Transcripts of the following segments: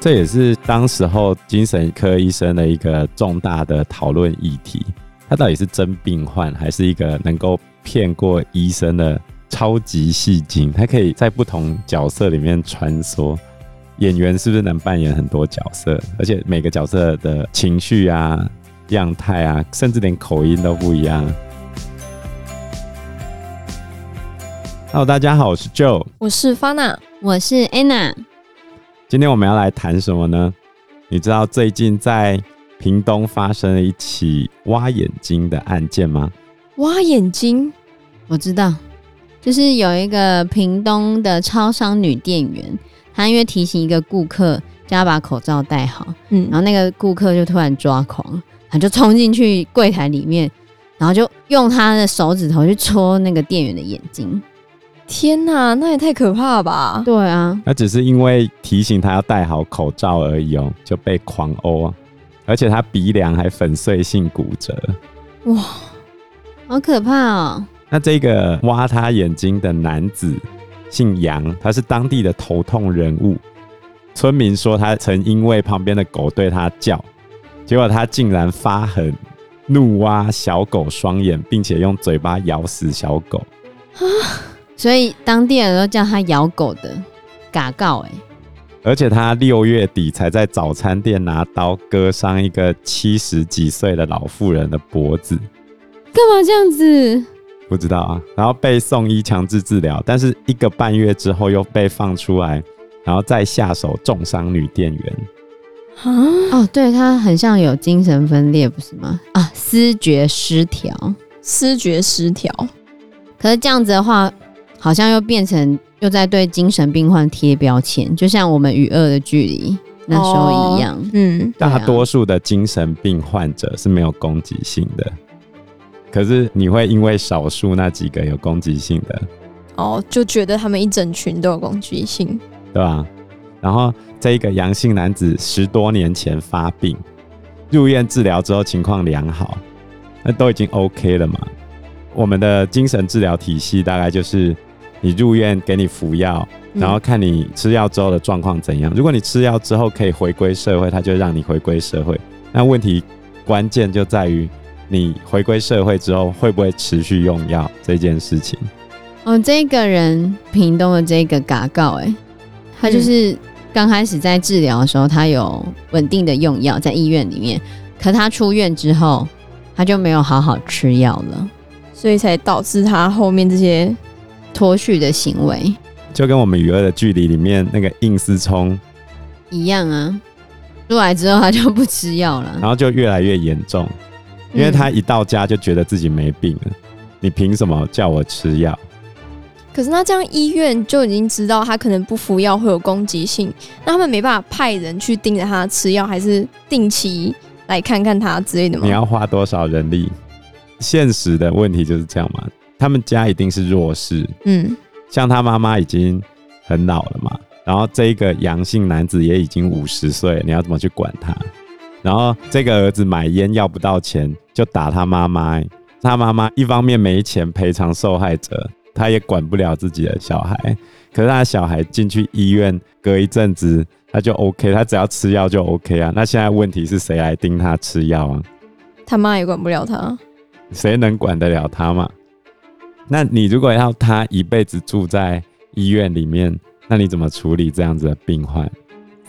这也是当时候精神科医生的一个重大的讨论议题。他到底是真病患，还是一个能够骗过医生的超级戏精？他可以在不同角色里面穿梭。演员是不是能扮演很多角色？而且每个角色的情绪啊、样态啊，甚至连口音都不一样。Hello，大家好，我是 Joe，我是 Fana，我是 Anna。今天我们要来谈什么呢？你知道最近在屏东发生了一起挖眼睛的案件吗？挖眼睛，我知道，就是有一个屏东的超商女店员。她因为提醒一个顾客叫他把口罩戴好，嗯，然后那个顾客就突然抓狂，他就冲进去柜台里面，然后就用他的手指头去戳那个店员的眼睛。天哪，那也太可怕了吧？对啊，那只是因为提醒他要戴好口罩而已哦，就被狂殴啊，而且他鼻梁还粉碎性骨折。哇，好可怕哦！那这个挖他眼睛的男子。姓杨，他是当地的头痛人物。村民说，他曾因为旁边的狗对他叫，结果他竟然发狠，怒挖小狗双眼，并且用嘴巴咬死小狗。啊！所以当地人都叫他咬狗的嘎告哎。而且他六月底才在早餐店拿刀割伤一个七十几岁的老妇人的脖子。干嘛这样子？不知道啊，然后被送医强制治疗，但是一个半月之后又被放出来，然后再下手重伤女店员。啊哦，对，他很像有精神分裂，不是吗？啊，思觉失调，思觉失调。可是这样子的话，好像又变成又在对精神病患贴标签，就像我们与恶的距离那时候一样。哦、嗯，大多数的精神病患者是没有攻击性的。可是你会因为少数那几个有攻击性的哦，就觉得他们一整群都有攻击性，对吧？然后这一个阳性男子十多年前发病，入院治疗之后情况良好，那都已经 OK 了嘛。我们的精神治疗体系大概就是你入院给你服药，然后看你吃药之后的状况怎样。如果你吃药之后可以回归社会，他就让你回归社会。那问题关键就在于。你回归社会之后会不会持续用药这件事情？哦，这个人屏东的这个嘎告，哎，他就是刚开始在治疗的时候，他有稳定的用药在医院里面，可他出院之后，他就没有好好吃药了，所以才导致他后面这些脱序的行为，就跟我们与恶的距离里面那个应思聪一样啊。出来之后他就不吃药了，然后就越来越严重。因为他一到家就觉得自己没病了，你凭什么叫我吃药？可是那这样医院就已经知道他可能不服药会有攻击性，那他们没办法派人去盯着他吃药，还是定期来看看他之类的吗？你要花多少人力？现实的问题就是这样嘛。他们家一定是弱势，嗯，像他妈妈已经很老了嘛，然后这一个阳性男子也已经五十岁，你要怎么去管他？然后这个儿子买烟要不到钱，就打他妈妈。他妈妈一方面没钱赔偿受害者，他也管不了自己的小孩。可是他的小孩进去医院，隔一阵子他就 OK，他只要吃药就 OK 啊。那现在问题是谁来盯他吃药啊？他妈也管不了他，谁能管得了他嘛？那你如果要他一辈子住在医院里面，那你怎么处理这样子的病患？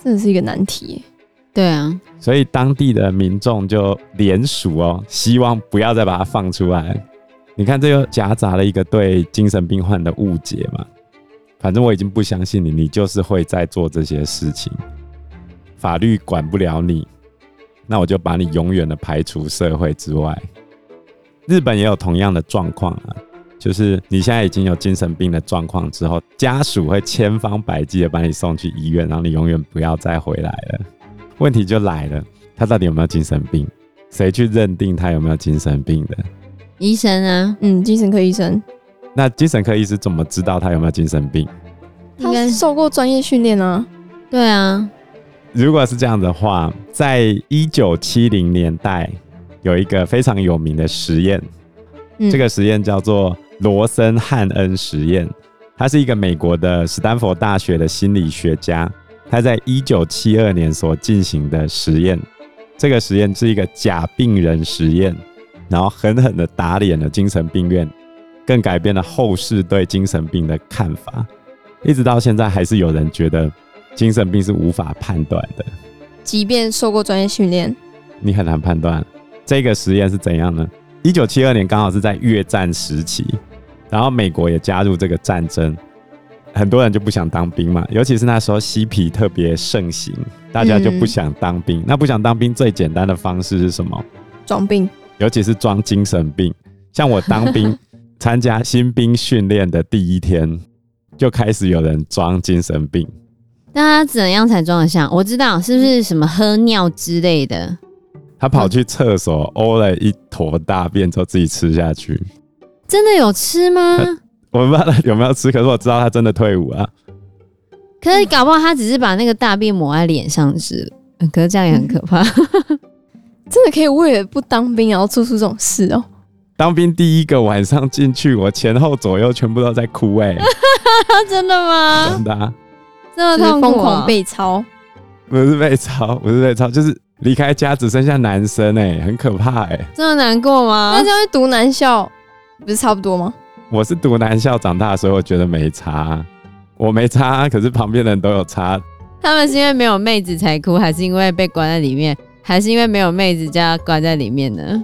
这是一个难题。对啊，所以当地的民众就联署哦，希望不要再把它放出来。你看，这又夹杂了一个对精神病患的误解嘛。反正我已经不相信你，你就是会在做这些事情。法律管不了你，那我就把你永远的排除社会之外。日本也有同样的状况啊，就是你现在已经有精神病的状况之后，家属会千方百计的把你送去医院，然后你永远不要再回来了。问题就来了，他到底有没有精神病？谁去认定他有没有精神病的？医生啊，嗯，精神科医生。那精神科医师怎么知道他有没有精神病？他受过专业训练啊。对啊。如果是这样的话，在一九七零年代有一个非常有名的实验，嗯、这个实验叫做罗森汉恩实验。他是一个美国的斯坦福大学的心理学家，他在一九七二年所进行的实验，这个实验是一个假病人实验，然后狠狠的打脸了精神病院，更改变了后世对精神病的看法。一直到现在，还是有人觉得精神病是无法判断的，即便受过专业训练，你很难判断这个实验是怎样呢？一九七二年刚好是在越战时期。然后美国也加入这个战争，很多人就不想当兵嘛，尤其是那时候嬉皮特别盛行，大家就不想当兵。嗯、那不想当兵最简单的方式是什么？装病，尤其是装精神病。像我当兵 参加新兵训练的第一天，就开始有人装精神病。那他怎样才装得像？我知道是不是什么喝尿之类的？他跑去厕所呕了一坨大便之后自己吃下去。真的有吃吗？我不知道他有没有吃，可是我知道他真的退伍啊。可是搞不好他只是把那个大便抹在脸上吃，可是这样也很可怕。真的可以为了不当兵然后做出这种事哦？当兵第一个晚上进去，我前后左右全部都在哭哎、欸！真的吗？真的、啊，这么痛苦、啊，疯狂被操？不是被操，不是被操，就是离开家只剩下男生哎、欸，很可怕哎、欸！这么难过吗？那这样会读男校？不是差不多吗？我是读男校长大的，所以我觉得没差。我没差，可是旁边的人都有差。他们是因为没有妹子才哭，还是因为被关在里面，还是因为没有妹子加关在里面呢？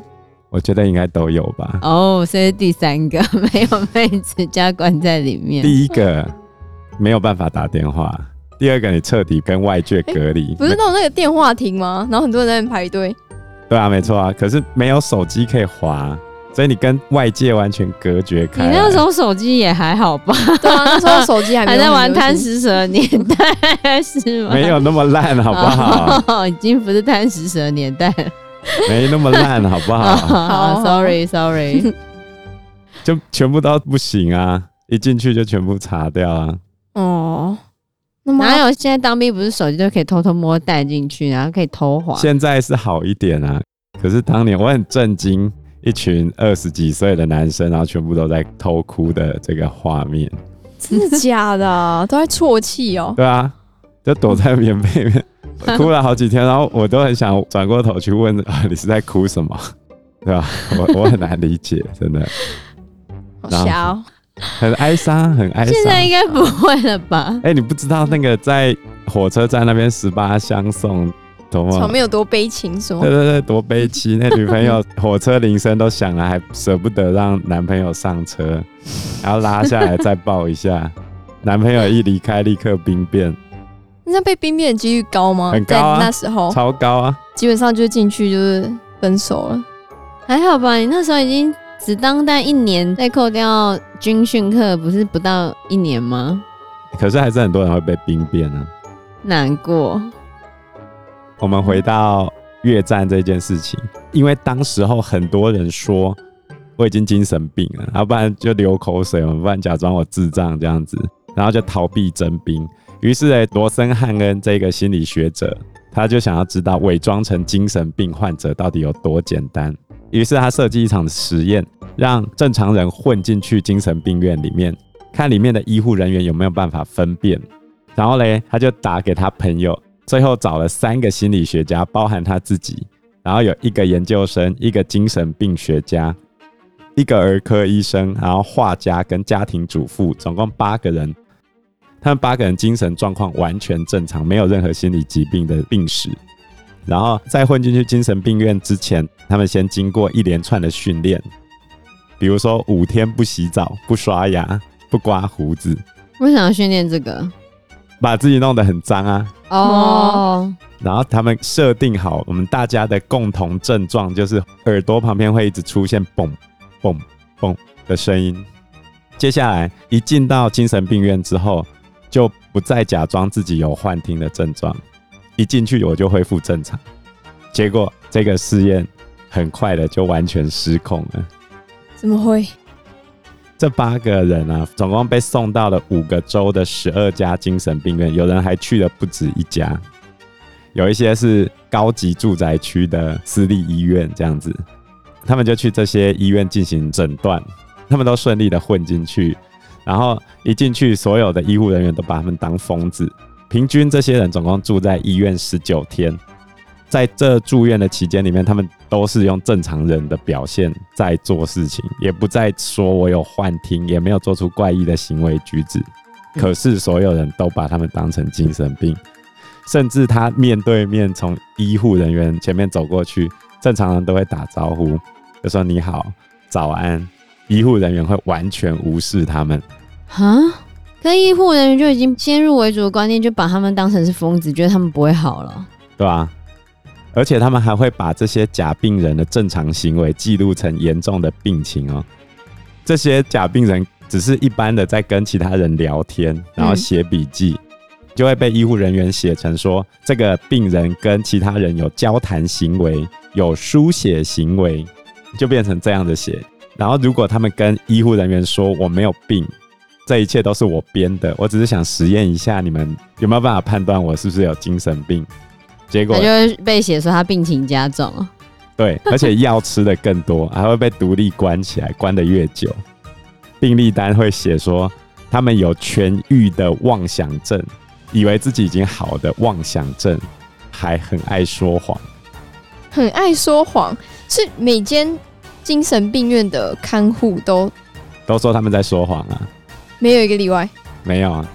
我觉得应该都有吧。哦，所以第三个没有妹子加关在里面。第一个没有办法打电话，第二个你彻底跟外界隔离。不是弄那个电话亭吗？然后很多人在排队。对啊，没错啊。可是没有手机可以滑。所以你跟外界完全隔绝开。你那时候手机也还好吧？对啊，那时候手机还 在玩贪食蛇的年代是吗？没有那么烂，好不好？哦，已经不是贪食蛇年代了。没那么烂，好不好？好，sorry，sorry，就全部都不行啊！一进去就全部查掉啊！哦，那么哪有？现在当兵不是手机都可以偷偷摸带进去，然后可以偷滑？现在是好一点啊，可是当年我很震惊。一群二十几岁的男生，然后全部都在偷哭的这个画面，真的假的？都在啜泣哦。对啊，就躲在棉被里面哭了好几天，然后我都很想转过头去问啊，你是在哭什么？对吧？我我很难理解，真的。好笑，很哀伤，很哀伤。现在应该不会了吧？哎、欸，你不知道那个在火车站那边十八相送。场面有多悲情，是吗？对对对，多悲戚！那女朋友火车铃声都响了，还舍不得让男朋友上车，然后拉下来再抱一下。男朋友一离开，立刻兵变。那被兵变的几率高吗？很高啊，那时候超高啊！基本上就进去就是分手了。还好吧？你那时候已经只当待一年，再扣掉军训课，不是不到一年吗？可是还是很多人会被兵变啊，难过。我们回到越战这件事情，因为当时候很多人说我已经精神病了，要不然就流口水，要不然假装我智障这样子，然后就逃避征兵。于是呢，罗森汉恩这个心理学者，他就想要知道伪装成精神病患者到底有多简单。于是他设计一场实验，让正常人混进去精神病院里面，看里面的医护人员有没有办法分辨。然后嘞，他就打给他朋友。最后找了三个心理学家，包含他自己，然后有一个研究生，一个精神病学家，一个儿科医生，然后画家跟家庭主妇，总共八个人。他们八个人精神状况完全正常，没有任何心理疾病的病史。然后在混进去精神病院之前，他们先经过一连串的训练，比如说五天不洗澡、不刷牙、不刮胡子。为什么要训练这个？把自己弄得很脏啊！哦、oh.，然后他们设定好，我们大家的共同症状就是耳朵旁边会一直出现“嘣嘣嘣”的声音。接下来一进到精神病院之后，就不再假装自己有幻听的症状，一进去我就恢复正常。结果这个试验很快的就完全失控了。怎么会？这八个人啊，总共被送到了五个州的十二家精神病院，有人还去了不止一家，有一些是高级住宅区的私立医院，这样子，他们就去这些医院进行诊断，他们都顺利的混进去，然后一进去，所有的医护人员都把他们当疯子。平均这些人总共住在医院十九天，在这住院的期间里面，他们都是用正常人的表现在做事情，也不再说我有幻听，也没有做出怪异的行为举止。可是所有人都把他们当成精神病，甚至他面对面从医护人员前面走过去，正常人都会打招呼，就说你好、早安。医护人员会完全无视他们，哈？可医护人员就已经先入为主的观念，就把他们当成是疯子，觉得他们不会好了，对啊，而且他们还会把这些假病人的正常行为记录成严重的病情哦。这些假病人只是一般的在跟其他人聊天，然后写笔记，嗯、就会被医护人员写成说这个病人跟其他人有交谈行为，有书写行为，就变成这样的写。然后，如果他们跟医护人员说我没有病，这一切都是我编的，我只是想实验一下你们有没有办法判断我是不是有精神病。结果他就会被写说他病情加重。对，而且药吃的更多，还会被独立关起来，关的越久。病历单会写说他们有痊愈的妄想症，以为自己已经好的妄想症，还很爱说谎。很爱说谎，是每间。精神病院的看护都都说他们在说谎啊，没有一个例外。没有啊，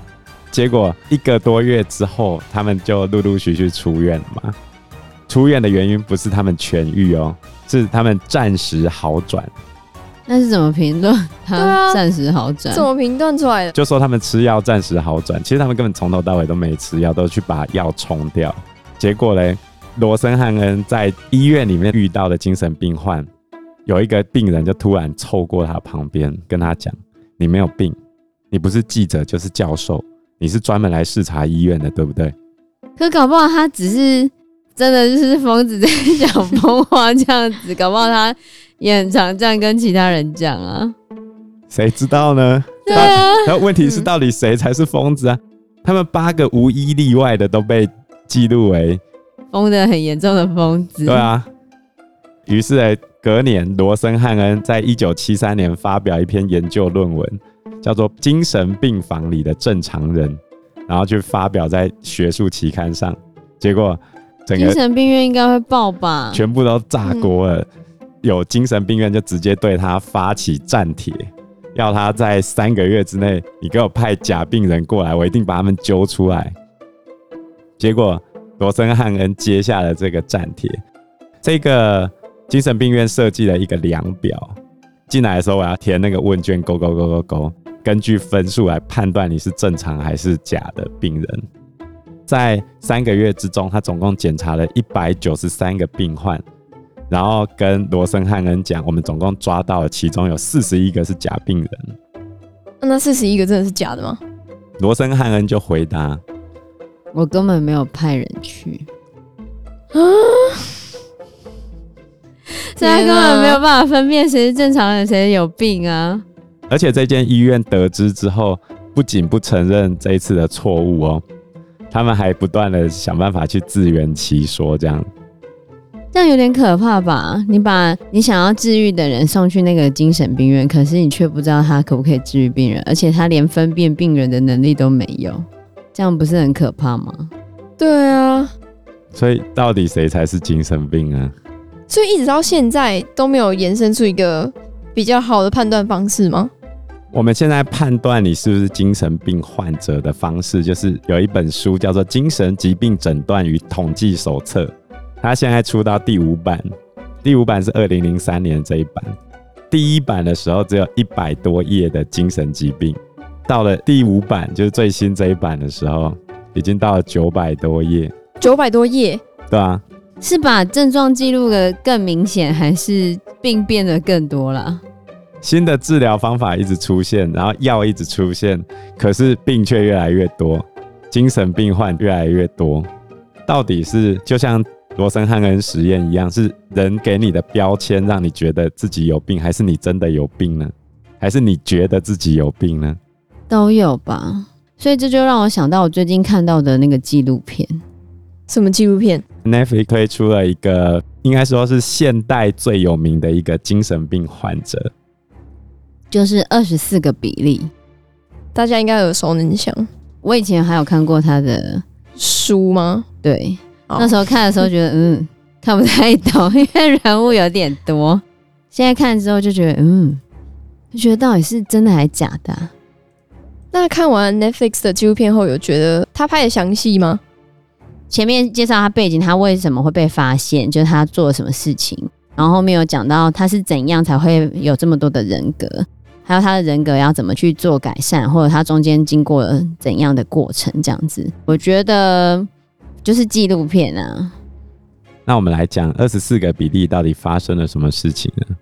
结果一个多月之后，他们就陆陆续续出院了嘛。出院的原因不是他们痊愈哦，是他们暂时好转。那是怎么评论？他暂时好转？怎么评断出来的？就说他们吃药暂时好转，其实他们根本从头到尾都没吃药，都去把药冲掉。结果嘞，罗森汉恩在医院里面遇到的精神病患。有一个病人就突然凑过他旁边，跟他讲：“你没有病，你不是记者就是教授，你是专门来视察医院的，对不对？”可搞不好他只是真的就是疯子在讲疯话这样子，搞不好他也很常这样跟其他人讲啊。谁知道呢？对啊。然后问题是，到底谁才是疯子啊？他们八个无一例外的都被记录为疯的很严重的疯子。对啊。于是呢，隔年，罗森汉恩在一九七三年发表一篇研究论文，叫做《精神病房里的正常人》，然后去发表在学术期刊上。结果，整个精神病院应该会爆吧？全部都炸锅了。有精神病院就直接对他发起战帖，要他在三个月之内，你给我派假病人过来，我一定把他们揪出来。结果，罗森汉恩接下了这个战帖，这个。精神病院设计了一个量表，进来的时候我要填那个问卷，勾勾勾勾勾，根据分数来判断你是正常还是假的病人。在三个月之中，他总共检查了一百九十三个病患，然后跟罗森汉恩讲，我们总共抓到了其中有四十一个是假病人。那四十一个真的是假的吗？罗森汉恩就回答：我根本没有派人去。啊。现在根本没有办法分辨谁是正常人，谁有病啊！而且这间医院得知之后，不仅不承认这一次的错误哦，他们还不断的想办法去自圆其说，这样这样有点可怕吧？你把你想要治愈的人送去那个精神病院，可是你却不知道他可不可以治愈病人，而且他连分辨病人的能力都没有，这样不是很可怕吗？对啊，所以到底谁才是精神病啊？所以一直到现在都没有延伸出一个比较好的判断方式吗？我们现在判断你是不是精神病患者的方式，就是有一本书叫做《精神疾病诊断与统计手册》，它现在出到第五版，第五版是二零零三年这一版。第一版的时候只有一百多页的精神疾病，到了第五版，就是最新这一版的时候，已经到了九百多页。九百多页？对啊。是把症状记录的更明显，还是病变得更多了？新的治疗方法一直出现，然后药一直出现，可是病却越来越多，精神病患越来越多。到底是就像罗森汉恩实验一样，是人给你的标签让你觉得自己有病，还是你真的有病呢？还是你觉得自己有病呢？都有吧。所以这就让我想到我最近看到的那个纪录片。什么纪录片？Netflix 推出了一个，应该说是现代最有名的一个精神病患者，就是二十四个比例。大家应该耳熟能详。我以前还有看过他的书吗？对，那时候看的时候觉得嗯看不太懂，因为人物有点多。现在看之后就觉得嗯，就觉得到底是真的还是假的啊？那看完 Netflix 的纪录片后，有觉得他拍的详细吗？前面介绍他背景，他为什么会被发现，就是他做了什么事情，然后后面有讲到他是怎样才会有这么多的人格，还有他的人格要怎么去做改善，或者他中间经过了怎样的过程，这样子，我觉得就是纪录片啊。那我们来讲二十四个比例到底发生了什么事情呢？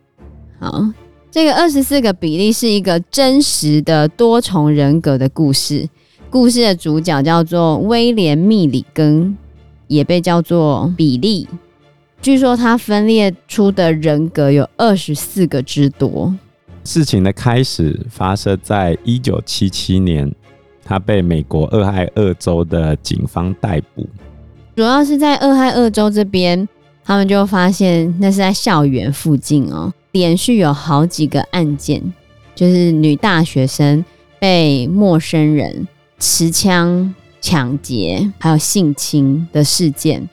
好。这个二十四个比例是一个真实的多重人格的故事。故事的主角叫做威廉·密里根，也被叫做比利。据说他分裂出的人格有二十四个之多。事情的开始发生在一九七七年，他被美国俄亥俄州的警方逮捕。主要是在俄亥俄州这边，他们就发现那是在校园附近哦。连续有好几个案件，就是女大学生被陌生人持枪抢劫，还有性侵的事件。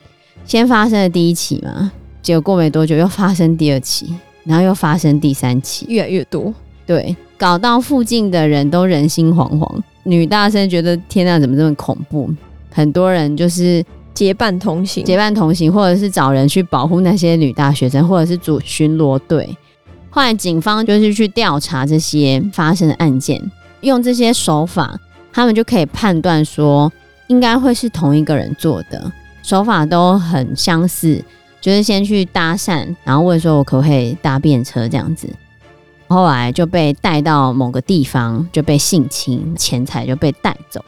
先发生了第一起嘛，结果过没多久又发生第二起，然后又发生第三起，越来越多。对，搞到附近的人都人心惶惶。女大生觉得天哪，怎么这么恐怖？很多人就是结伴同行，结伴同行，或者是找人去保护那些女大学生，或者是组巡逻队。后来警方就是去调查这些发生的案件，用这些手法，他们就可以判断说，应该会是同一个人做的，手法都很相似，就是先去搭讪，然后问说我可不可以搭便车这样子，后来就被带到某个地方，就被性侵，钱财就被带走。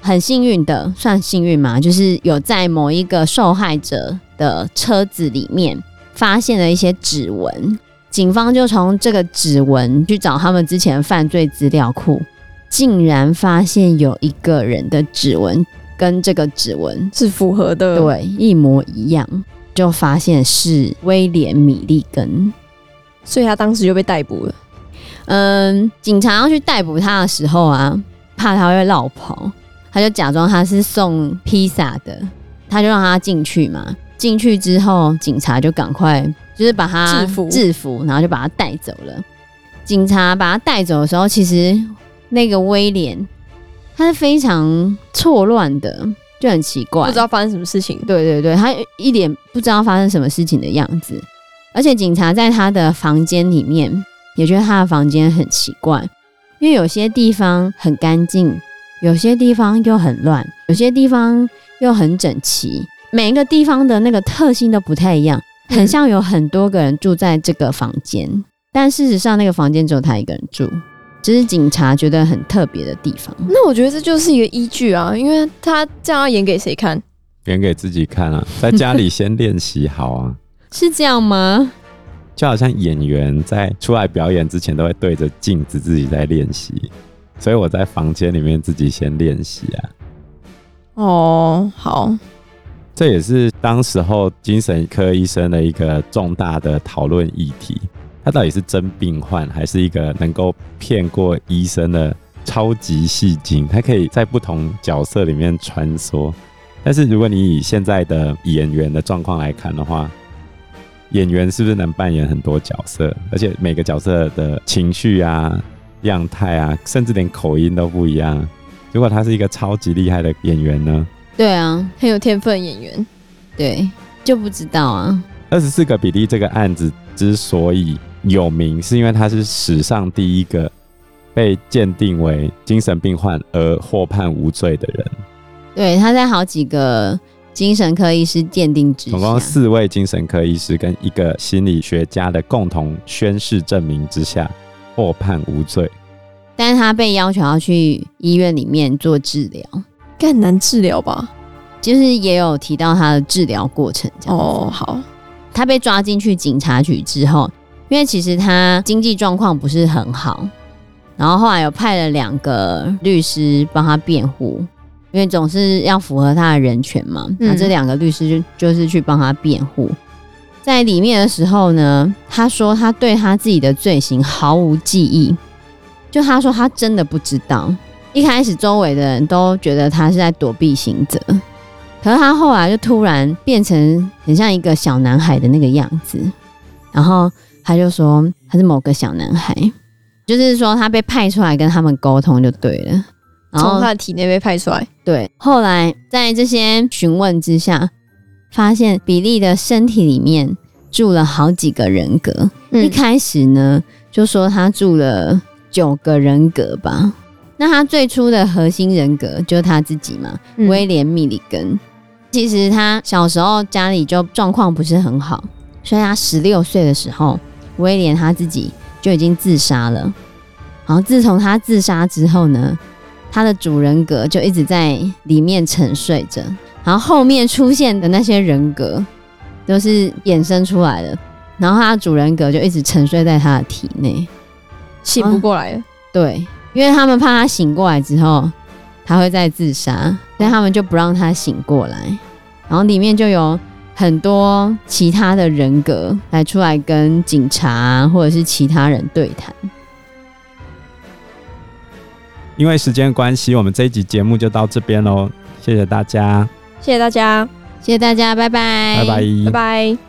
很幸运的，算幸运嘛，就是有在某一个受害者的车子里面发现了一些指纹。警方就从这个指纹去找他们之前犯罪资料库，竟然发现有一个人的指纹跟这个指纹是符合的，对，一模一样，就发现是威廉·米利根，所以他当时就被逮捕了。嗯，警察要去逮捕他的时候啊，怕他会落跑，他就假装他是送披萨的，他就让他进去嘛。进去之后，警察就赶快就是把他制服，制服，然后就把他带走了。警察把他带走的时候，其实那个威廉他是非常错乱的，就很奇怪，不知道发生什么事情。对对对，他一脸不知道发生什么事情的样子。而且警察在他的房间里面也觉得他的房间很奇怪，因为有些地方很干净，有些地方又很乱，有些地方又很整齐。每一个地方的那个特性都不太一样，很像有很多个人住在这个房间，嗯、但事实上那个房间只有他一个人住，只是警察觉得很特别的地方。那我觉得这就是一个依据啊，因为他这样要演给谁看？演给自己看啊，在家里先练习好啊，是这样吗？就好像演员在出来表演之前都会对着镜子自己在练习，所以我在房间里面自己先练习啊。哦，好。这也是当时候精神科医生的一个重大的讨论议题。他到底是真病患，还是一个能够骗过医生的超级戏精？他可以在不同角色里面穿梭。但是如果你以现在的演员的状况来看的话，演员是不是能扮演很多角色？而且每个角色的情绪啊、样态啊，甚至连口音都不一样。如果他是一个超级厉害的演员呢？对啊，很有天分演员，对，就不知道啊。二十四个比例这个案子之所以有名，是因为他是史上第一个被鉴定为精神病患而获判无罪的人。对，他在好几个精神科医师鉴定之下，总共四位精神科医师跟一个心理学家的共同宣誓证明之下获判无罪。但是他被要求要去医院里面做治疗。很难治疗吧？就是也有提到他的治疗过程这样。哦，好。他被抓进去警察局之后，因为其实他经济状况不是很好，然后后来有派了两个律师帮他辩护，因为总是要符合他的人权嘛。那、嗯、这两个律师就就是去帮他辩护。在里面的时候呢，他说他对他自己的罪行毫无记忆，就他说他真的不知道。一开始周围的人都觉得他是在躲避刑责，可是他后来就突然变成很像一个小男孩的那个样子，然后他就说他是某个小男孩，就是说他被派出来跟他们沟通就对了。从他的体内被派出来。对，后来在这些询问之下，发现比利的身体里面住了好几个人格。嗯、一开始呢，就说他住了九个人格吧。那他最初的核心人格就是他自己嘛，嗯、威廉·密里根。其实他小时候家里就状况不是很好，所以他十六岁的时候，威廉他自己就已经自杀了。然后自从他自杀之后呢，他的主人格就一直在里面沉睡着，然后后面出现的那些人格都是衍生出来的，然后他的主人格就一直沉睡在他的体内，醒不过来了。对，因为他们怕他醒过来之后他会再自杀，所以他们就不让他醒过来。然后里面就有很多其他的人格来出来跟警察或者是其他人对谈。因为时间关系，我们这一集节目就到这边喽。谢谢大家，谢谢大家，谢谢大家，拜拜，拜拜，拜拜。